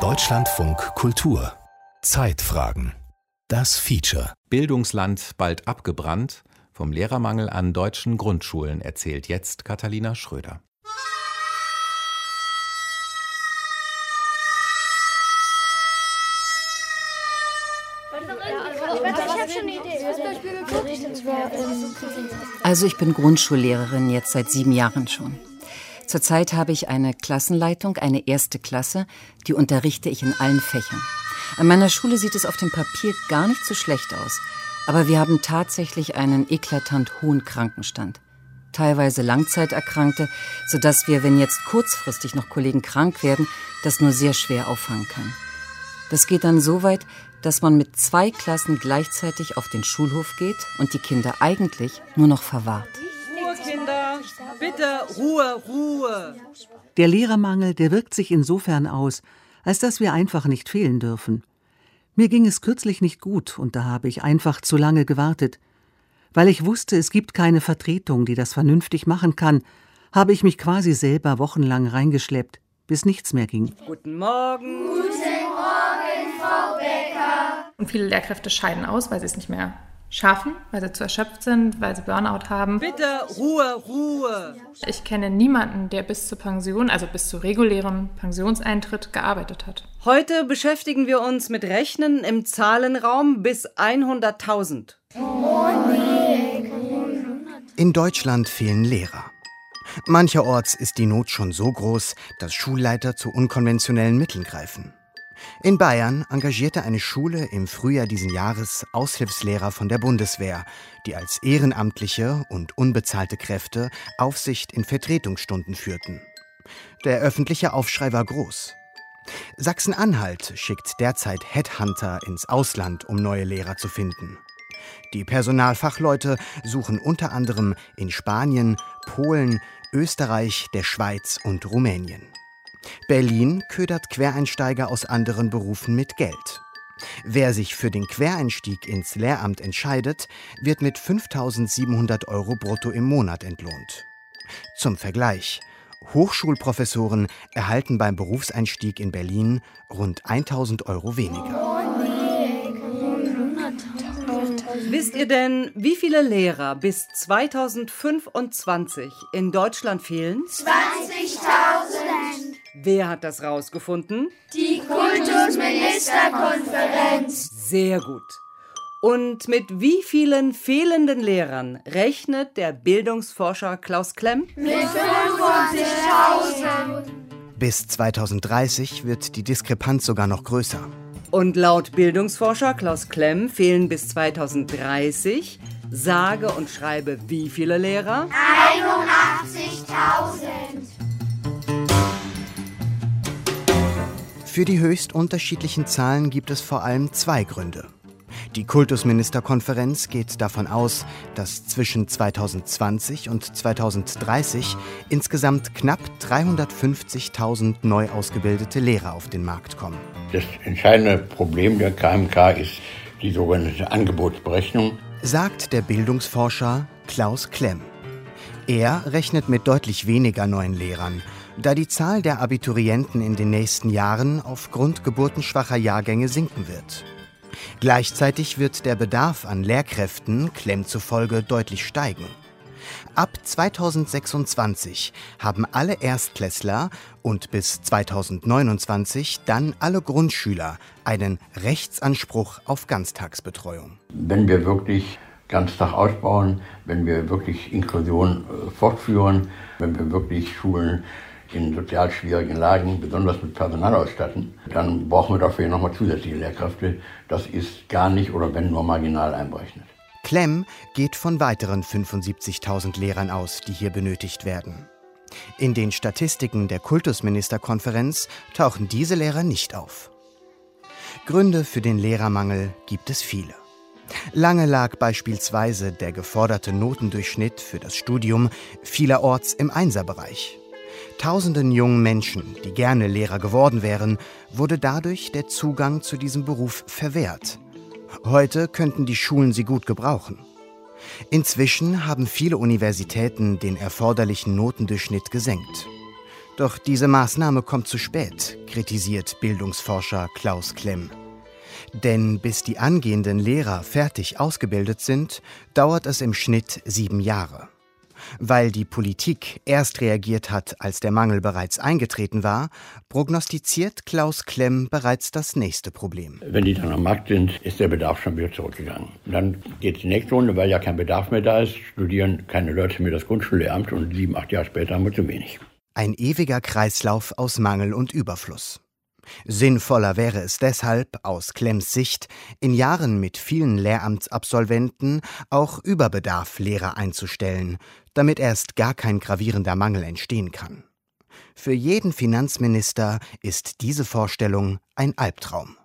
Deutschlandfunk Kultur Zeitfragen Das Feature Bildungsland bald abgebrannt. Vom Lehrermangel an deutschen Grundschulen erzählt jetzt Katharina Schröder. Also ich bin Grundschullehrerin jetzt seit sieben Jahren schon. Zurzeit habe ich eine Klassenleitung, eine erste Klasse, die unterrichte ich in allen Fächern. An meiner Schule sieht es auf dem Papier gar nicht so schlecht aus, aber wir haben tatsächlich einen eklatant hohen Krankenstand. Teilweise Langzeiterkrankte, sodass wir, wenn jetzt kurzfristig noch Kollegen krank werden, das nur sehr schwer auffangen können. Das geht dann so weit, dass man mit zwei Klassen gleichzeitig auf den Schulhof geht und die Kinder eigentlich nur noch verwahrt. Bitte Ruhe, Ruhe! Der Lehrermangel, der wirkt sich insofern aus, als dass wir einfach nicht fehlen dürfen. Mir ging es kürzlich nicht gut und da habe ich einfach zu lange gewartet. Weil ich wusste, es gibt keine Vertretung, die das vernünftig machen kann, habe ich mich quasi selber wochenlang reingeschleppt, bis nichts mehr ging. Guten Morgen! Guten Morgen, Frau Becker! Und viele Lehrkräfte scheiden aus, weil sie es nicht mehr schaffen, weil sie zu erschöpft sind, weil sie Burnout haben. Bitte Ruhe, Ruhe! Ich kenne niemanden, der bis zur Pension, also bis zu regulärem Pensionseintritt, gearbeitet hat. Heute beschäftigen wir uns mit Rechnen im Zahlenraum bis 100.000. In Deutschland fehlen Lehrer. Mancherorts ist die Not schon so groß, dass Schulleiter zu unkonventionellen Mitteln greifen. In Bayern engagierte eine Schule im Frühjahr diesen Jahres Aushilfslehrer von der Bundeswehr, die als ehrenamtliche und unbezahlte Kräfte Aufsicht in Vertretungsstunden führten. Der öffentliche Aufschrei war groß. Sachsen-Anhalt schickt derzeit Headhunter ins Ausland, um neue Lehrer zu finden. Die Personalfachleute suchen unter anderem in Spanien, Polen, Österreich, der Schweiz und Rumänien. Berlin ködert Quereinsteiger aus anderen Berufen mit Geld. Wer sich für den Quereinstieg ins Lehramt entscheidet, wird mit 5700 Euro brutto im Monat entlohnt. Zum Vergleich. Hochschulprofessoren erhalten beim Berufseinstieg in Berlin rund 1000 Euro weniger. Wisst ihr denn, wie viele Lehrer bis 2025 in Deutschland fehlen? 20.000! Wer hat das rausgefunden? Die Kultusministerkonferenz! Sehr gut. Und mit wie vielen fehlenden Lehrern rechnet der Bildungsforscher Klaus Klemm? Mit 45.000! Bis 2030 wird die Diskrepanz sogar noch größer. Und laut Bildungsforscher Klaus Klemm fehlen bis 2030 sage und schreibe wie viele Lehrer? 81.000! Für die höchst unterschiedlichen Zahlen gibt es vor allem zwei Gründe. Die Kultusministerkonferenz geht davon aus, dass zwischen 2020 und 2030 insgesamt knapp 350.000 neu ausgebildete Lehrer auf den Markt kommen. Das entscheidende Problem der KMK ist die sogenannte Angebotsberechnung. Sagt der Bildungsforscher Klaus Klemm. Er rechnet mit deutlich weniger neuen Lehrern, da die Zahl der Abiturienten in den nächsten Jahren aufgrund geburtenschwacher Jahrgänge sinken wird. Gleichzeitig wird der Bedarf an Lehrkräften Klemm zufolge deutlich steigen. Ab 2026 haben alle Erstklässler und bis 2029 dann alle Grundschüler einen Rechtsanspruch auf Ganztagsbetreuung. Wenn wir wirklich Ganztag ausbauen, wenn wir wirklich Inklusion äh, fortführen, wenn wir wirklich Schulen in sozial schwierigen Lagen besonders mit Personal ausstatten, dann brauchen wir dafür nochmal zusätzliche Lehrkräfte. Das ist gar nicht oder wenn nur marginal einberechnet. Klemm geht von weiteren 75.000 Lehrern aus, die hier benötigt werden. In den Statistiken der Kultusministerkonferenz tauchen diese Lehrer nicht auf. Gründe für den Lehrermangel gibt es viele. Lange lag beispielsweise der geforderte Notendurchschnitt für das Studium vielerorts im Einserbereich. Tausenden jungen Menschen, die gerne Lehrer geworden wären, wurde dadurch der Zugang zu diesem Beruf verwehrt. Heute könnten die Schulen sie gut gebrauchen. Inzwischen haben viele Universitäten den erforderlichen Notendurchschnitt gesenkt. Doch diese Maßnahme kommt zu spät, kritisiert Bildungsforscher Klaus Klemm. Denn bis die angehenden Lehrer fertig ausgebildet sind, dauert es im Schnitt sieben Jahre. Weil die Politik erst reagiert hat, als der Mangel bereits eingetreten war, prognostiziert Klaus Klemm bereits das nächste Problem. Wenn die dann am Markt sind, ist der Bedarf schon wieder zurückgegangen. dann geht die nächste Runde, weil ja kein Bedarf mehr da ist, studieren keine Leute mehr das Grundschullehramt und sieben, acht Jahre später haben wir zu wenig. Ein ewiger Kreislauf aus Mangel und Überfluss. Sinnvoller wäre es deshalb, aus Klemms Sicht, in Jahren mit vielen Lehramtsabsolventen auch Überbedarf Lehrer einzustellen, damit erst gar kein gravierender Mangel entstehen kann. Für jeden Finanzminister ist diese Vorstellung ein Albtraum.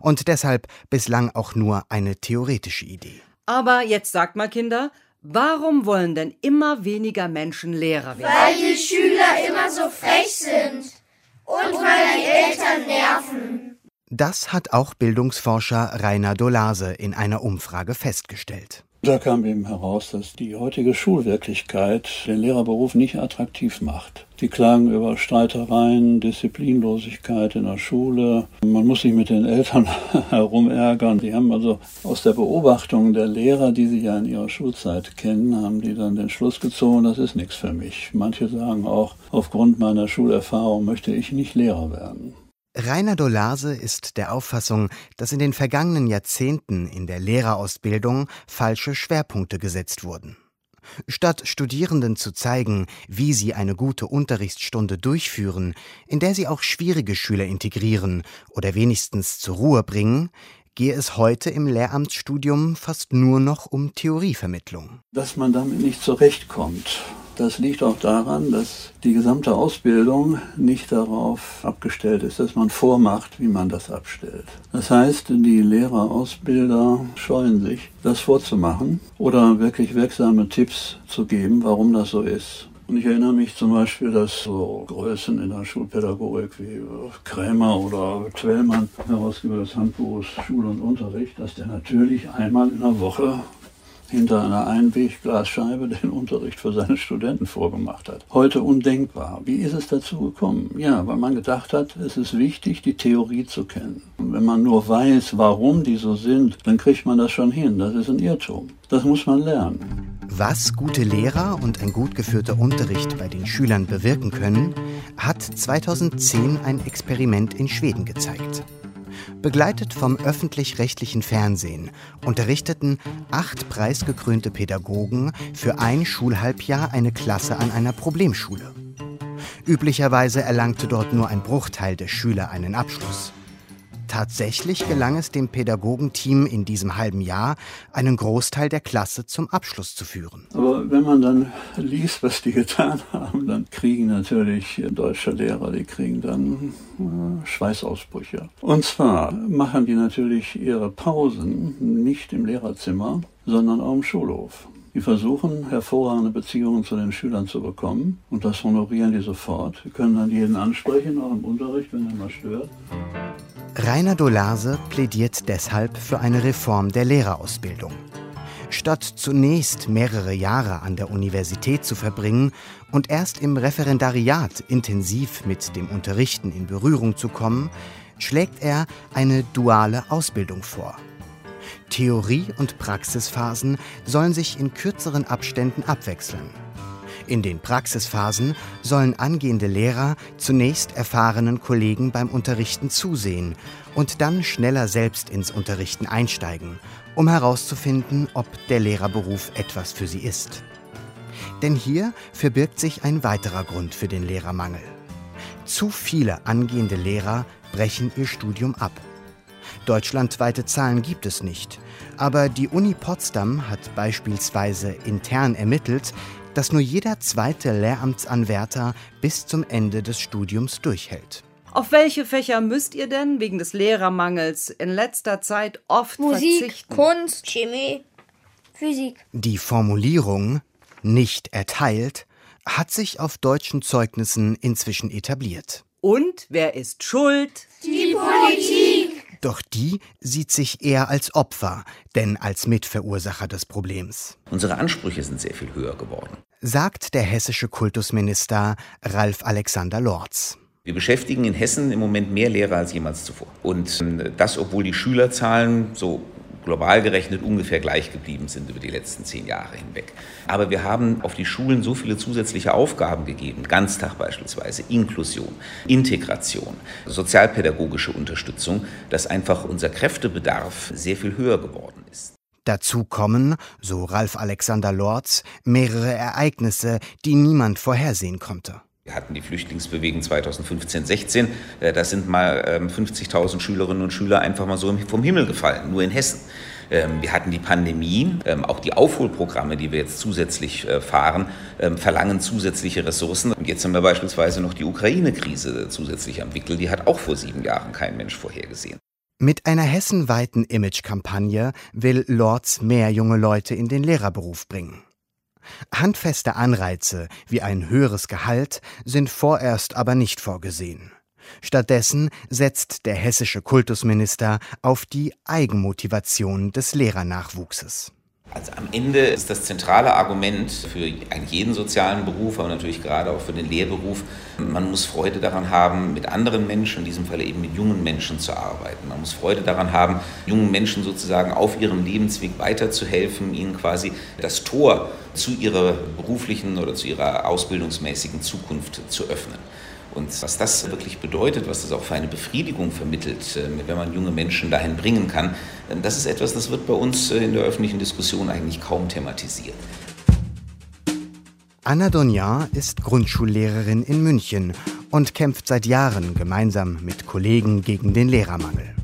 Und deshalb bislang auch nur eine theoretische Idee. Aber jetzt sagt mal, Kinder, warum wollen denn immer weniger Menschen Lehrer werden? Weil die Schüler immer so frech sind. Und weil die Eltern nerven. Das hat auch Bildungsforscher Rainer Dolase in einer Umfrage festgestellt. Da kam eben heraus, dass die heutige Schulwirklichkeit den Lehrerberuf nicht attraktiv macht. Die klagen über Streitereien, Disziplinlosigkeit in der Schule. Man muss sich mit den Eltern herumärgern. Die haben also aus der Beobachtung der Lehrer, die sie ja in ihrer Schulzeit kennen, haben die dann den Schluss gezogen, das ist nichts für mich. Manche sagen auch, aufgrund meiner Schulerfahrung möchte ich nicht Lehrer werden. Rainer Dolase ist der Auffassung, dass in den vergangenen Jahrzehnten in der Lehrerausbildung falsche Schwerpunkte gesetzt wurden. Statt Studierenden zu zeigen, wie sie eine gute Unterrichtsstunde durchführen, in der sie auch schwierige Schüler integrieren oder wenigstens zur Ruhe bringen, gehe es heute im Lehramtsstudium fast nur noch um Theorievermittlung. Dass man damit nicht zurechtkommt, das liegt auch daran, dass die gesamte Ausbildung nicht darauf abgestellt ist, dass man vormacht, wie man das abstellt. Das heißt, die Lehrer, Ausbilder scheuen sich, das vorzumachen oder wirklich wirksame Tipps zu geben, warum das so ist. Und ich erinnere mich zum Beispiel, dass so Größen in der Schulpädagogik wie Krämer oder Twellmann, Herausgeber des Handbuchs Schule und Unterricht, dass der natürlich einmal in der Woche hinter einer Einwegglasscheibe den Unterricht für seine Studenten vorgemacht hat. Heute undenkbar. Wie ist es dazu gekommen? Ja, weil man gedacht hat, es ist wichtig, die Theorie zu kennen. Und wenn man nur weiß, warum die so sind, dann kriegt man das schon hin. Das ist ein Irrtum. Das muss man lernen. Was gute Lehrer und ein gut geführter Unterricht bei den Schülern bewirken können, hat 2010 ein Experiment in Schweden gezeigt. Begleitet vom öffentlich-rechtlichen Fernsehen unterrichteten acht preisgekrönte Pädagogen für ein Schulhalbjahr eine Klasse an einer Problemschule. Üblicherweise erlangte dort nur ein Bruchteil der Schüler einen Abschluss. Tatsächlich gelang es dem Pädagogenteam in diesem halben Jahr, einen Großteil der Klasse zum Abschluss zu führen. Aber wenn man dann liest, was die getan haben, dann kriegen natürlich deutsche Lehrer, die kriegen dann äh, Schweißausbrüche. Und zwar machen die natürlich ihre Pausen nicht im Lehrerzimmer, sondern auf dem Schulhof. Die versuchen, hervorragende Beziehungen zu den Schülern zu bekommen und das honorieren die sofort. Die können dann jeden ansprechen, auch im Unterricht, wenn er mal stört. Rainer Dolase plädiert deshalb für eine Reform der Lehrerausbildung. Statt zunächst mehrere Jahre an der Universität zu verbringen und erst im Referendariat intensiv mit dem Unterrichten in Berührung zu kommen, schlägt er eine duale Ausbildung vor. Theorie- und Praxisphasen sollen sich in kürzeren Abständen abwechseln. In den Praxisphasen sollen angehende Lehrer zunächst erfahrenen Kollegen beim Unterrichten zusehen und dann schneller selbst ins Unterrichten einsteigen, um herauszufinden, ob der Lehrerberuf etwas für sie ist. Denn hier verbirgt sich ein weiterer Grund für den Lehrermangel. Zu viele angehende Lehrer brechen ihr Studium ab. Deutschlandweite Zahlen gibt es nicht, aber die Uni Potsdam hat beispielsweise intern ermittelt, dass nur jeder zweite Lehramtsanwärter bis zum Ende des Studiums durchhält. Auf welche Fächer müsst ihr denn wegen des Lehrermangels in letzter Zeit oft Musik, verzichten? Kunst, Chemie, Physik. Die Formulierung nicht erteilt hat sich auf deutschen Zeugnissen inzwischen etabliert. Und wer ist schuld? Die Politik. Doch die sieht sich eher als Opfer, denn als Mitverursacher des Problems. Unsere Ansprüche sind sehr viel höher geworden, sagt der hessische Kultusminister Ralf Alexander Lorz. Wir beschäftigen in Hessen im Moment mehr Lehrer als jemals zuvor. Und äh, das, obwohl die Schülerzahlen so global gerechnet ungefähr gleich geblieben sind über die letzten zehn Jahre hinweg. Aber wir haben auf die Schulen so viele zusätzliche Aufgaben gegeben, Ganztag beispielsweise, Inklusion, Integration, sozialpädagogische Unterstützung, dass einfach unser Kräftebedarf sehr viel höher geworden ist. Dazu kommen, so Ralf Alexander Lorz, mehrere Ereignisse, die niemand vorhersehen konnte. Wir hatten die Flüchtlingsbewegung 2015-16. Äh, da sind mal 50.000 ähm, Schülerinnen und Schüler einfach mal so vom Himmel gefallen, nur in Hessen. Ähm, wir hatten die Pandemie, ähm, auch die Aufholprogramme, die wir jetzt zusätzlich äh, fahren, verlangen zusätzliche Ressourcen. Und jetzt haben wir beispielsweise noch die Ukraine-Krise zusätzlich am Wickel. Die hat auch vor sieben Jahren kein Mensch vorhergesehen. Mit einer hessenweiten Imagekampagne will Lords mehr junge Leute in den Lehrerberuf bringen. Handfeste Anreize wie ein höheres Gehalt sind vorerst aber nicht vorgesehen. Stattdessen setzt der hessische Kultusminister auf die Eigenmotivation des Lehrernachwuchses. Also am Ende ist das zentrale Argument für jeden sozialen Beruf, aber natürlich gerade auch für den Lehrberuf, man muss Freude daran haben, mit anderen Menschen, in diesem Falle eben mit jungen Menschen zu arbeiten. Man muss Freude daran haben, jungen Menschen sozusagen auf ihrem Lebensweg weiterzuhelfen, ihnen quasi das Tor zu ihrer beruflichen oder zu ihrer ausbildungsmäßigen Zukunft zu öffnen. Und was das wirklich bedeutet, was das auch für eine Befriedigung vermittelt, äh, wenn man junge Menschen dahin bringen kann, äh, das ist etwas, das wird bei uns äh, in der öffentlichen Diskussion eigentlich kaum thematisiert. Anna Donjan ist Grundschullehrerin in München und kämpft seit Jahren gemeinsam mit Kollegen gegen den Lehrermangel.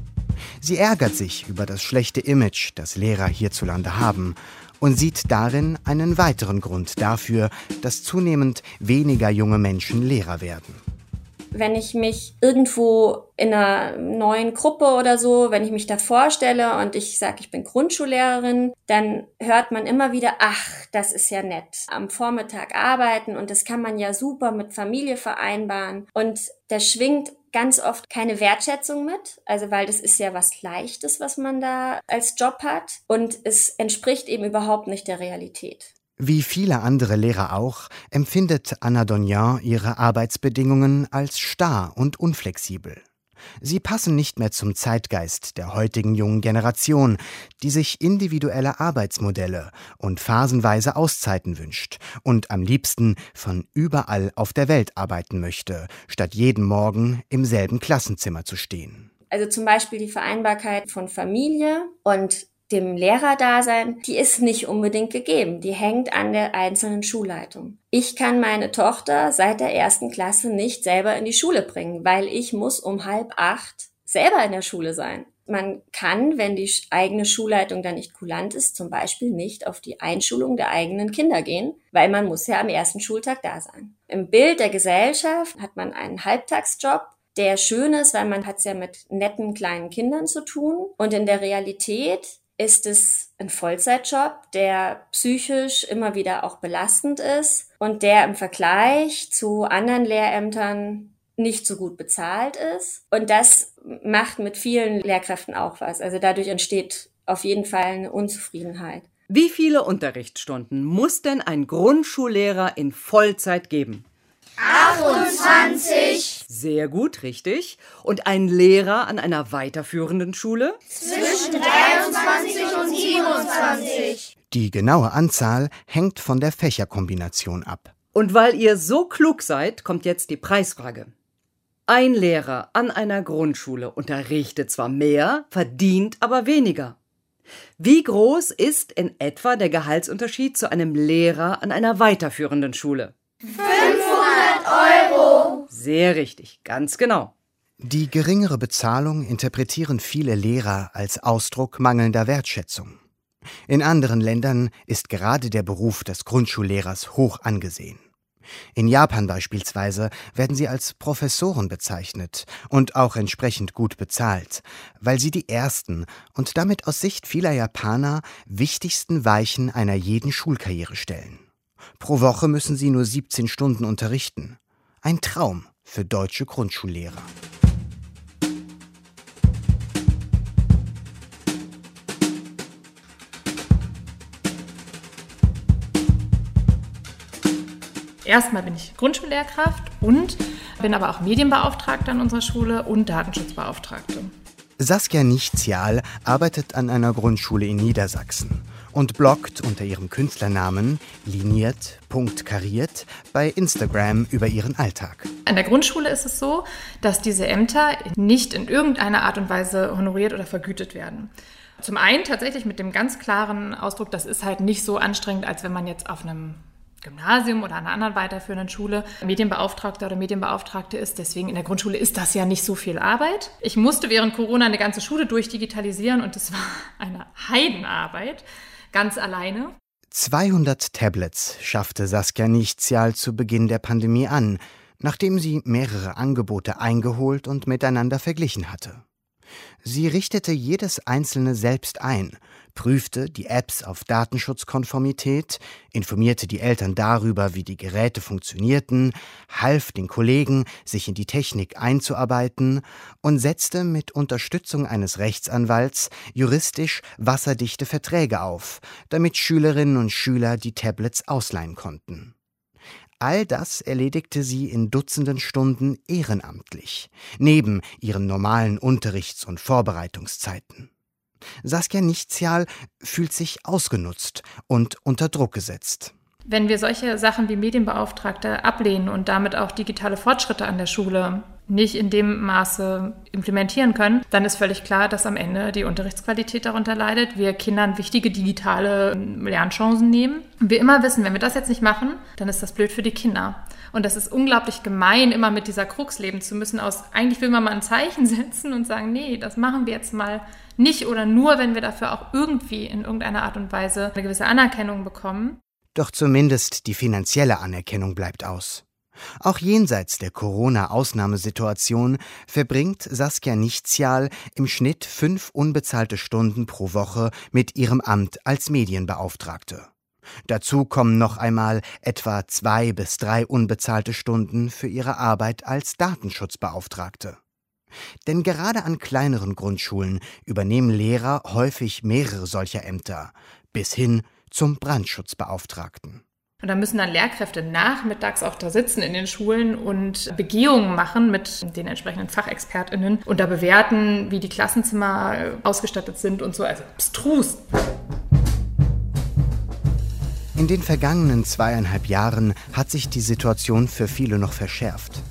Sie ärgert sich über das schlechte Image, das Lehrer hierzulande haben und sieht darin einen weiteren Grund dafür, dass zunehmend weniger junge Menschen Lehrer werden wenn ich mich irgendwo in einer neuen Gruppe oder so, wenn ich mich da vorstelle und ich sage, ich bin Grundschullehrerin, dann hört man immer wieder, ach, das ist ja nett. Am Vormittag arbeiten und das kann man ja super mit Familie vereinbaren. Und da schwingt ganz oft keine Wertschätzung mit, also weil das ist ja was Leichtes, was man da als Job hat und es entspricht eben überhaupt nicht der Realität. Wie viele andere Lehrer auch, empfindet Anna Donjan ihre Arbeitsbedingungen als starr und unflexibel. Sie passen nicht mehr zum Zeitgeist der heutigen jungen Generation, die sich individuelle Arbeitsmodelle und phasenweise Auszeiten wünscht und am liebsten von überall auf der Welt arbeiten möchte, statt jeden Morgen im selben Klassenzimmer zu stehen. Also zum Beispiel die Vereinbarkeit von Familie und dem Lehrerdasein, die ist nicht unbedingt gegeben. Die hängt an der einzelnen Schulleitung. Ich kann meine Tochter seit der ersten Klasse nicht selber in die Schule bringen, weil ich muss um halb acht selber in der Schule sein. Man kann, wenn die eigene Schulleitung dann nicht kulant ist, zum Beispiel nicht auf die Einschulung der eigenen Kinder gehen, weil man muss ja am ersten Schultag da sein. Im Bild der Gesellschaft hat man einen Halbtagsjob, der schön ist, weil man hat es ja mit netten kleinen Kindern zu tun. Und in der Realität ist es ein Vollzeitjob, der psychisch immer wieder auch belastend ist und der im Vergleich zu anderen Lehrämtern nicht so gut bezahlt ist. Und das macht mit vielen Lehrkräften auch was. Also dadurch entsteht auf jeden Fall eine Unzufriedenheit. Wie viele Unterrichtsstunden muss denn ein Grundschullehrer in Vollzeit geben? 28. Sehr gut, richtig. Und ein Lehrer an einer weiterführenden Schule? Zwischen 23 und 27. Die genaue Anzahl hängt von der Fächerkombination ab. Und weil ihr so klug seid, kommt jetzt die Preisfrage. Ein Lehrer an einer Grundschule unterrichtet zwar mehr, verdient aber weniger. Wie groß ist in etwa der Gehaltsunterschied zu einem Lehrer an einer weiterführenden Schule? 500 Euro. Sehr richtig, ganz genau. Die geringere Bezahlung interpretieren viele Lehrer als Ausdruck mangelnder Wertschätzung. In anderen Ländern ist gerade der Beruf des Grundschullehrers hoch angesehen. In Japan beispielsweise werden sie als Professoren bezeichnet und auch entsprechend gut bezahlt, weil sie die ersten und damit aus Sicht vieler Japaner wichtigsten Weichen einer jeden Schulkarriere stellen. Pro Woche müssen sie nur 17 Stunden unterrichten. Ein Traum für deutsche Grundschullehrer. Erstmal bin ich Grundschullehrkraft und bin aber auch Medienbeauftragte an unserer Schule und Datenschutzbeauftragte. Saskia Nichtzial arbeitet an einer Grundschule in Niedersachsen und bloggt unter ihrem Künstlernamen liniert.kariert bei Instagram über ihren Alltag. An der Grundschule ist es so, dass diese Ämter nicht in irgendeiner Art und Weise honoriert oder vergütet werden. Zum einen tatsächlich mit dem ganz klaren Ausdruck, das ist halt nicht so anstrengend, als wenn man jetzt auf einem Gymnasium oder einer anderen weiterführenden Schule Medienbeauftragter oder Medienbeauftragte ist. Deswegen in der Grundschule ist das ja nicht so viel Arbeit. Ich musste während Corona eine ganze Schule durchdigitalisieren und es war eine Heidenarbeit, ganz alleine. 200 Tablets schaffte Saskia Nichtzial zu Beginn der Pandemie an, nachdem sie mehrere Angebote eingeholt und miteinander verglichen hatte. Sie richtete jedes einzelne selbst ein, prüfte die Apps auf Datenschutzkonformität, informierte die Eltern darüber, wie die Geräte funktionierten, half den Kollegen, sich in die Technik einzuarbeiten und setzte mit Unterstützung eines Rechtsanwalts juristisch wasserdichte Verträge auf, damit Schülerinnen und Schüler die Tablets ausleihen konnten. All das erledigte sie in Dutzenden Stunden ehrenamtlich, neben ihren normalen Unterrichts- und Vorbereitungszeiten. Saskia Nichtzial fühlt sich ausgenutzt und unter Druck gesetzt. Wenn wir solche Sachen wie Medienbeauftragte ablehnen und damit auch digitale Fortschritte an der Schule nicht in dem Maße implementieren können, dann ist völlig klar, dass am Ende die Unterrichtsqualität darunter leidet. Wir Kindern wichtige digitale Lernchancen nehmen. Wir immer wissen, wenn wir das jetzt nicht machen, dann ist das blöd für die Kinder. Und das ist unglaublich gemein, immer mit dieser Krux leben zu müssen. Aus eigentlich will man mal ein Zeichen setzen und sagen, nee, das machen wir jetzt mal nicht oder nur, wenn wir dafür auch irgendwie in irgendeiner Art und Weise eine gewisse Anerkennung bekommen. Doch zumindest die finanzielle Anerkennung bleibt aus. Auch jenseits der Corona-Ausnahmesituation verbringt Saskia Nichtzial im Schnitt fünf unbezahlte Stunden pro Woche mit ihrem Amt als Medienbeauftragte. Dazu kommen noch einmal etwa zwei bis drei unbezahlte Stunden für ihre Arbeit als Datenschutzbeauftragte. Denn gerade an kleineren Grundschulen übernehmen Lehrer häufig mehrere solcher Ämter, bis hin zum Brandschutzbeauftragten. Und da müssen dann Lehrkräfte nachmittags auch da sitzen in den Schulen und Begehungen machen mit den entsprechenden FachexpertInnen und da bewerten, wie die Klassenzimmer ausgestattet sind und so. Also abstrus. In den vergangenen zweieinhalb Jahren hat sich die Situation für viele noch verschärft.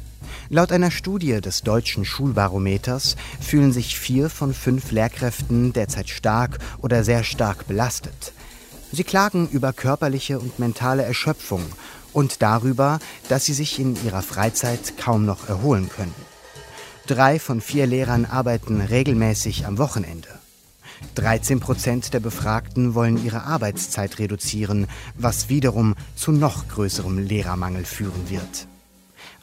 Laut einer Studie des deutschen Schulbarometers fühlen sich vier von fünf Lehrkräften derzeit stark oder sehr stark belastet. Sie klagen über körperliche und mentale Erschöpfung und darüber, dass sie sich in ihrer Freizeit kaum noch erholen können. Drei von vier Lehrern arbeiten regelmäßig am Wochenende. 13 Prozent der Befragten wollen ihre Arbeitszeit reduzieren, was wiederum zu noch größerem Lehrermangel führen wird.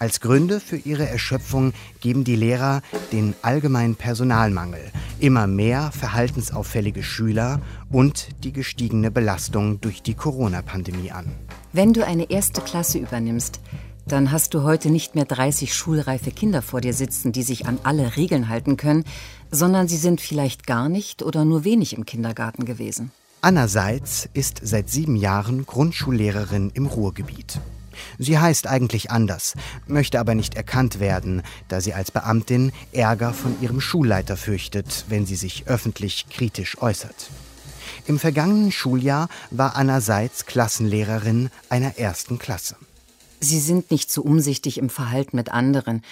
Als Gründe für ihre Erschöpfung geben die Lehrer den allgemeinen Personalmangel, immer mehr verhaltensauffällige Schüler und die gestiegene Belastung durch die Corona-Pandemie an. Wenn du eine erste Klasse übernimmst, dann hast du heute nicht mehr 30 schulreife Kinder vor dir sitzen, die sich an alle Regeln halten können, sondern sie sind vielleicht gar nicht oder nur wenig im Kindergarten gewesen. Anna Seitz ist seit sieben Jahren Grundschullehrerin im Ruhrgebiet. Sie heißt eigentlich anders, möchte aber nicht erkannt werden, da sie als Beamtin Ärger von ihrem Schulleiter fürchtet, wenn sie sich öffentlich kritisch äußert. Im vergangenen Schuljahr war Anna Seitz Klassenlehrerin einer ersten Klasse. Sie sind nicht so umsichtig im Verhalten mit anderen.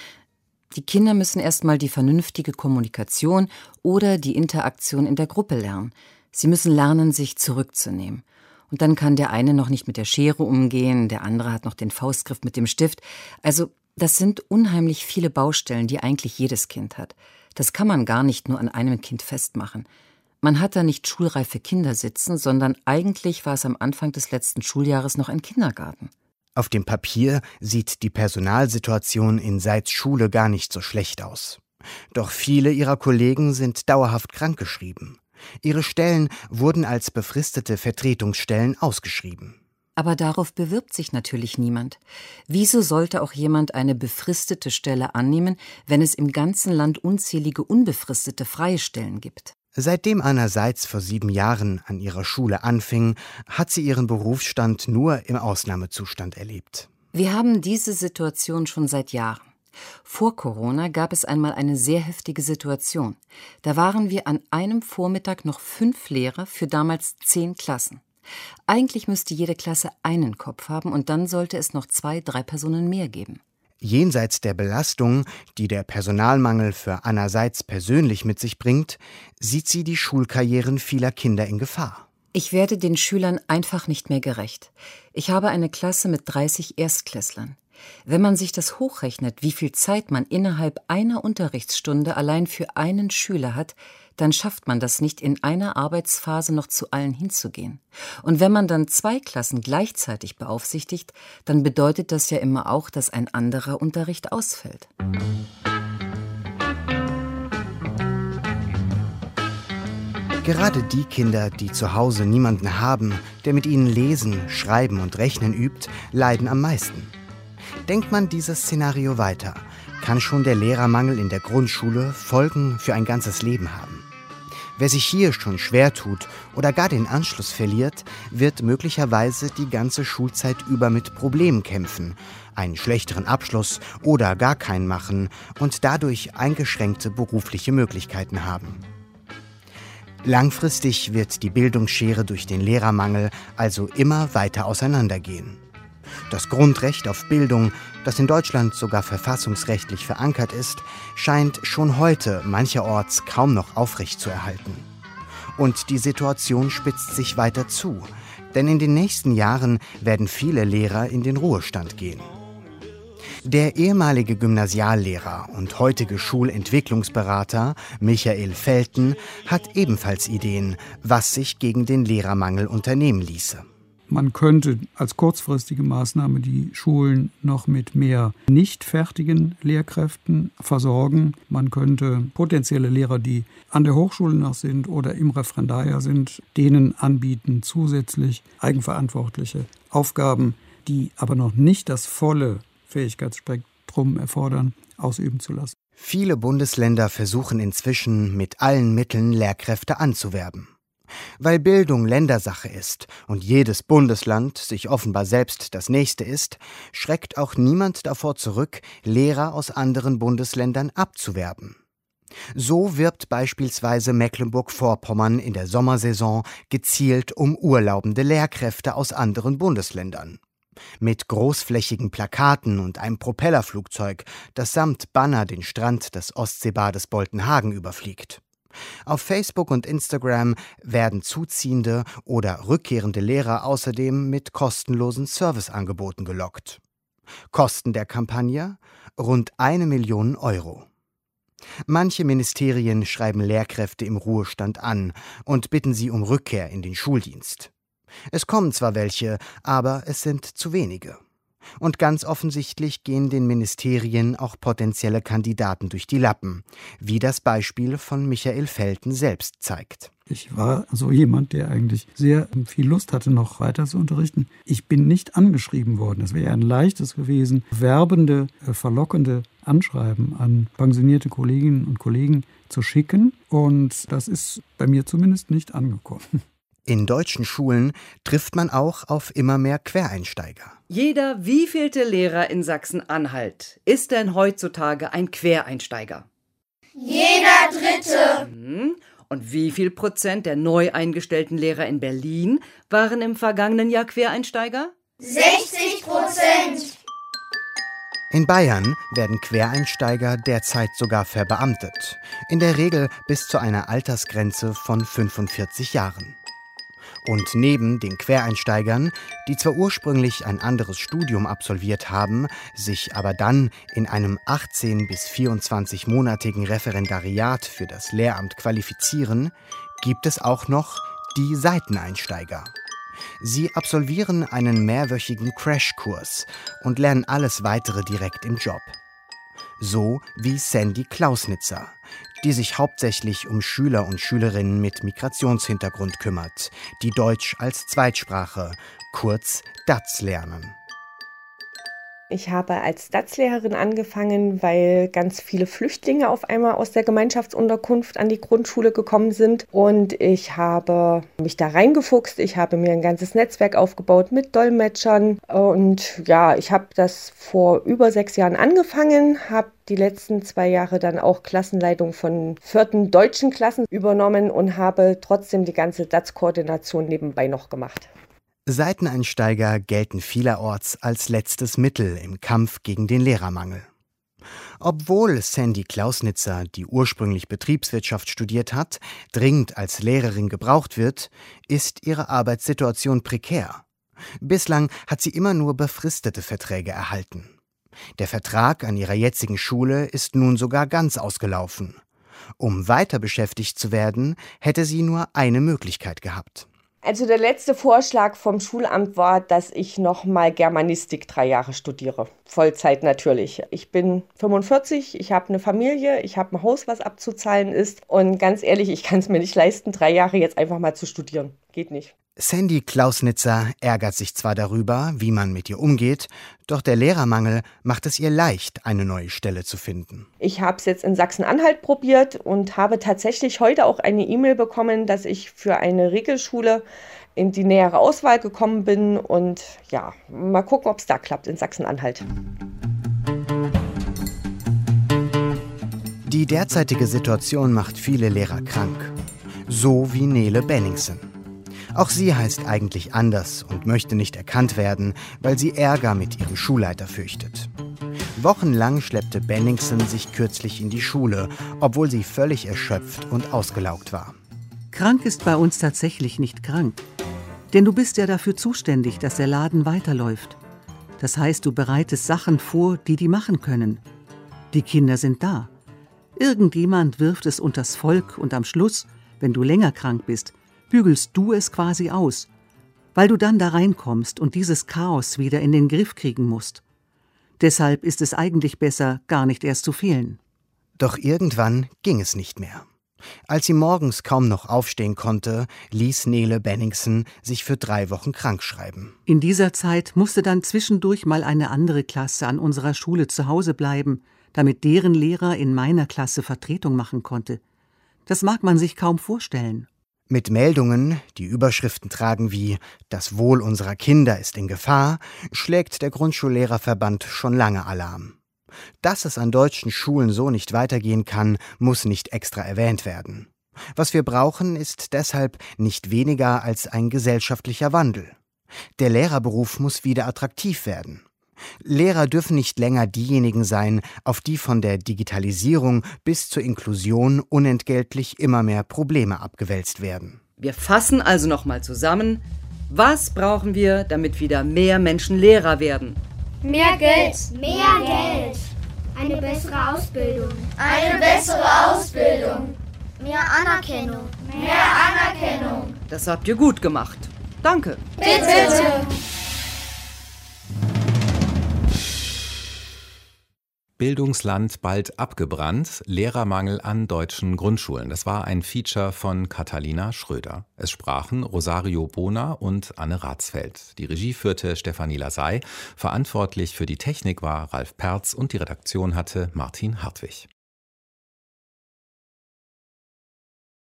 Die Kinder müssen erstmal die vernünftige Kommunikation oder die Interaktion in der Gruppe lernen. Sie müssen lernen, sich zurückzunehmen. Und dann kann der eine noch nicht mit der Schere umgehen, der andere hat noch den Faustgriff mit dem Stift. Also, das sind unheimlich viele Baustellen, die eigentlich jedes Kind hat. Das kann man gar nicht nur an einem Kind festmachen. Man hat da nicht schulreife Kinder sitzen, sondern eigentlich war es am Anfang des letzten Schuljahres noch ein Kindergarten. Auf dem Papier sieht die Personalsituation in Seitz Schule gar nicht so schlecht aus. Doch viele ihrer Kollegen sind dauerhaft krankgeschrieben. Ihre Stellen wurden als befristete Vertretungsstellen ausgeschrieben. Aber darauf bewirbt sich natürlich niemand. Wieso sollte auch jemand eine befristete Stelle annehmen, wenn es im ganzen Land unzählige unbefristete freie Stellen gibt? Seitdem Anna Seitz vor sieben Jahren an ihrer Schule anfing, hat sie ihren Berufsstand nur im Ausnahmezustand erlebt. Wir haben diese Situation schon seit Jahren. Vor Corona gab es einmal eine sehr heftige Situation. Da waren wir an einem Vormittag noch fünf Lehrer für damals zehn Klassen. Eigentlich müsste jede Klasse einen Kopf haben und dann sollte es noch zwei, drei Personen mehr geben. Jenseits der Belastung, die der Personalmangel für Anna Seitz persönlich mit sich bringt, sieht sie die Schulkarrieren vieler Kinder in Gefahr. Ich werde den Schülern einfach nicht mehr gerecht. Ich habe eine Klasse mit 30 Erstklässlern. Wenn man sich das hochrechnet, wie viel Zeit man innerhalb einer Unterrichtsstunde allein für einen Schüler hat, dann schafft man das nicht in einer Arbeitsphase noch zu allen hinzugehen. Und wenn man dann zwei Klassen gleichzeitig beaufsichtigt, dann bedeutet das ja immer auch, dass ein anderer Unterricht ausfällt. Gerade die Kinder, die zu Hause niemanden haben, der mit ihnen lesen, schreiben und rechnen übt, leiden am meisten. Denkt man dieses Szenario weiter, kann schon der Lehrermangel in der Grundschule Folgen für ein ganzes Leben haben. Wer sich hier schon schwer tut oder gar den Anschluss verliert, wird möglicherweise die ganze Schulzeit über mit Problemen kämpfen, einen schlechteren Abschluss oder gar keinen machen und dadurch eingeschränkte berufliche Möglichkeiten haben. Langfristig wird die Bildungsschere durch den Lehrermangel also immer weiter auseinandergehen. Das Grundrecht auf Bildung, das in Deutschland sogar verfassungsrechtlich verankert ist, scheint schon heute mancherorts kaum noch aufrecht zu erhalten. Und die Situation spitzt sich weiter zu, denn in den nächsten Jahren werden viele Lehrer in den Ruhestand gehen. Der ehemalige Gymnasiallehrer und heutige Schulentwicklungsberater Michael Felten hat ebenfalls Ideen, was sich gegen den Lehrermangel unternehmen ließe. Man könnte als kurzfristige Maßnahme die Schulen noch mit mehr nicht fertigen Lehrkräften versorgen. Man könnte potenzielle Lehrer, die an der Hochschule noch sind oder im Referendariat sind, denen anbieten, zusätzlich eigenverantwortliche Aufgaben, die aber noch nicht das volle Fähigkeitsspektrum erfordern, ausüben zu lassen. Viele Bundesländer versuchen inzwischen mit allen Mitteln Lehrkräfte anzuwerben. Weil Bildung Ländersache ist und jedes Bundesland sich offenbar selbst das nächste ist, schreckt auch niemand davor zurück, Lehrer aus anderen Bundesländern abzuwerben. So wirbt beispielsweise Mecklenburg-Vorpommern in der Sommersaison gezielt um urlaubende Lehrkräfte aus anderen Bundesländern. Mit großflächigen Plakaten und einem Propellerflugzeug, das samt Banner den Strand des Ostseebades Boltenhagen überfliegt. Auf Facebook und Instagram werden zuziehende oder rückkehrende Lehrer außerdem mit kostenlosen Serviceangeboten gelockt. Kosten der Kampagne rund eine Million Euro. Manche Ministerien schreiben Lehrkräfte im Ruhestand an und bitten sie um Rückkehr in den Schuldienst. Es kommen zwar welche, aber es sind zu wenige. Und ganz offensichtlich gehen den Ministerien auch potenzielle Kandidaten durch die Lappen, wie das Beispiel von Michael Felten selbst zeigt. Ich war so jemand, der eigentlich sehr viel Lust hatte, noch weiter zu unterrichten. Ich bin nicht angeschrieben worden. Es wäre ein leichtes gewesen, werbende, äh, verlockende Anschreiben an pensionierte Kolleginnen und Kollegen zu schicken. Und das ist bei mir zumindest nicht angekommen. In deutschen Schulen trifft man auch auf immer mehr Quereinsteiger. Jeder wievielte Lehrer in Sachsen-Anhalt ist denn heutzutage ein Quereinsteiger? Jeder dritte. Hm. Und wie viel Prozent der neu eingestellten Lehrer in Berlin waren im vergangenen Jahr Quereinsteiger? 60 Prozent. In Bayern werden Quereinsteiger derzeit sogar verbeamtet, in der Regel bis zu einer Altersgrenze von 45 Jahren. Und neben den Quereinsteigern, die zwar ursprünglich ein anderes Studium absolviert haben, sich aber dann in einem 18 bis 24-monatigen Referendariat für das Lehramt qualifizieren, gibt es auch noch die Seiteneinsteiger. Sie absolvieren einen mehrwöchigen Crashkurs und lernen alles weitere direkt im Job. So wie Sandy Klausnitzer, die sich hauptsächlich um Schüler und Schülerinnen mit Migrationshintergrund kümmert, die Deutsch als Zweitsprache, kurz DATS lernen. Ich habe als Stadslehrerin angefangen, weil ganz viele Flüchtlinge auf einmal aus der Gemeinschaftsunterkunft an die Grundschule gekommen sind. Und ich habe mich da reingefuchst. Ich habe mir ein ganzes Netzwerk aufgebaut mit Dolmetschern. Und ja, ich habe das vor über sechs Jahren angefangen, habe die letzten zwei Jahre dann auch Klassenleitung von vierten deutschen Klassen übernommen und habe trotzdem die ganze DATS-Koordination nebenbei noch gemacht. Seiteneinsteiger gelten vielerorts als letztes Mittel im Kampf gegen den Lehrermangel. Obwohl Sandy Klausnitzer, die ursprünglich Betriebswirtschaft studiert hat, dringend als Lehrerin gebraucht wird, ist ihre Arbeitssituation prekär. Bislang hat sie immer nur befristete Verträge erhalten. Der Vertrag an ihrer jetzigen Schule ist nun sogar ganz ausgelaufen. Um weiter beschäftigt zu werden, hätte sie nur eine Möglichkeit gehabt. Also der letzte Vorschlag vom Schulamt war, dass ich nochmal Germanistik drei Jahre studiere. Vollzeit natürlich. Ich bin 45, ich habe eine Familie, ich habe ein Haus, was abzuzahlen ist. Und ganz ehrlich, ich kann es mir nicht leisten, drei Jahre jetzt einfach mal zu studieren. Geht nicht. Sandy Klausnitzer ärgert sich zwar darüber, wie man mit ihr umgeht, doch der Lehrermangel macht es ihr leicht, eine neue Stelle zu finden. Ich habe es jetzt in Sachsen-Anhalt probiert und habe tatsächlich heute auch eine E-Mail bekommen, dass ich für eine Regelschule in die nähere Auswahl gekommen bin. Und ja, mal gucken, ob es da klappt in Sachsen-Anhalt. Die derzeitige Situation macht viele Lehrer krank. So wie Nele Benningsen. Auch sie heißt eigentlich anders und möchte nicht erkannt werden, weil sie Ärger mit ihrem Schulleiter fürchtet. Wochenlang schleppte Benningsen sich kürzlich in die Schule, obwohl sie völlig erschöpft und ausgelaugt war. Krank ist bei uns tatsächlich nicht krank. Denn du bist ja dafür zuständig, dass der Laden weiterläuft. Das heißt, du bereitest Sachen vor, die die machen können. Die Kinder sind da. Irgendjemand wirft es unters Volk und am Schluss, wenn du länger krank bist, bügelst du es quasi aus, weil du dann da reinkommst und dieses Chaos wieder in den Griff kriegen musst. Deshalb ist es eigentlich besser, gar nicht erst zu fehlen. Doch irgendwann ging es nicht mehr. Als sie morgens kaum noch aufstehen konnte, ließ Nele Benningsen sich für drei Wochen krank schreiben. In dieser Zeit musste dann zwischendurch mal eine andere Klasse an unserer Schule zu Hause bleiben, damit deren Lehrer in meiner Klasse Vertretung machen konnte. Das mag man sich kaum vorstellen. Mit Meldungen, die Überschriften tragen wie Das Wohl unserer Kinder ist in Gefahr, schlägt der Grundschullehrerverband schon lange Alarm. Dass es an deutschen Schulen so nicht weitergehen kann, muss nicht extra erwähnt werden. Was wir brauchen, ist deshalb nicht weniger als ein gesellschaftlicher Wandel. Der Lehrerberuf muss wieder attraktiv werden. Lehrer dürfen nicht länger diejenigen sein, auf die von der Digitalisierung bis zur Inklusion unentgeltlich immer mehr Probleme abgewälzt werden. Wir fassen also nochmal zusammen. Was brauchen wir, damit wieder mehr Menschen Lehrer werden? Mehr Geld. Mehr Geld. Eine bessere Ausbildung. Eine bessere Ausbildung. Mehr Anerkennung. Mehr Anerkennung. Das habt ihr gut gemacht. Danke. Bitte. Bitte. Bildungsland bald abgebrannt, Lehrermangel an deutschen Grundschulen. Das war ein Feature von Catalina Schröder. Es sprachen Rosario Bona und Anne Ratsfeld. Die Regie führte Stefanie Lasey. Verantwortlich für die Technik war Ralf Perz und die Redaktion hatte Martin Hartwig.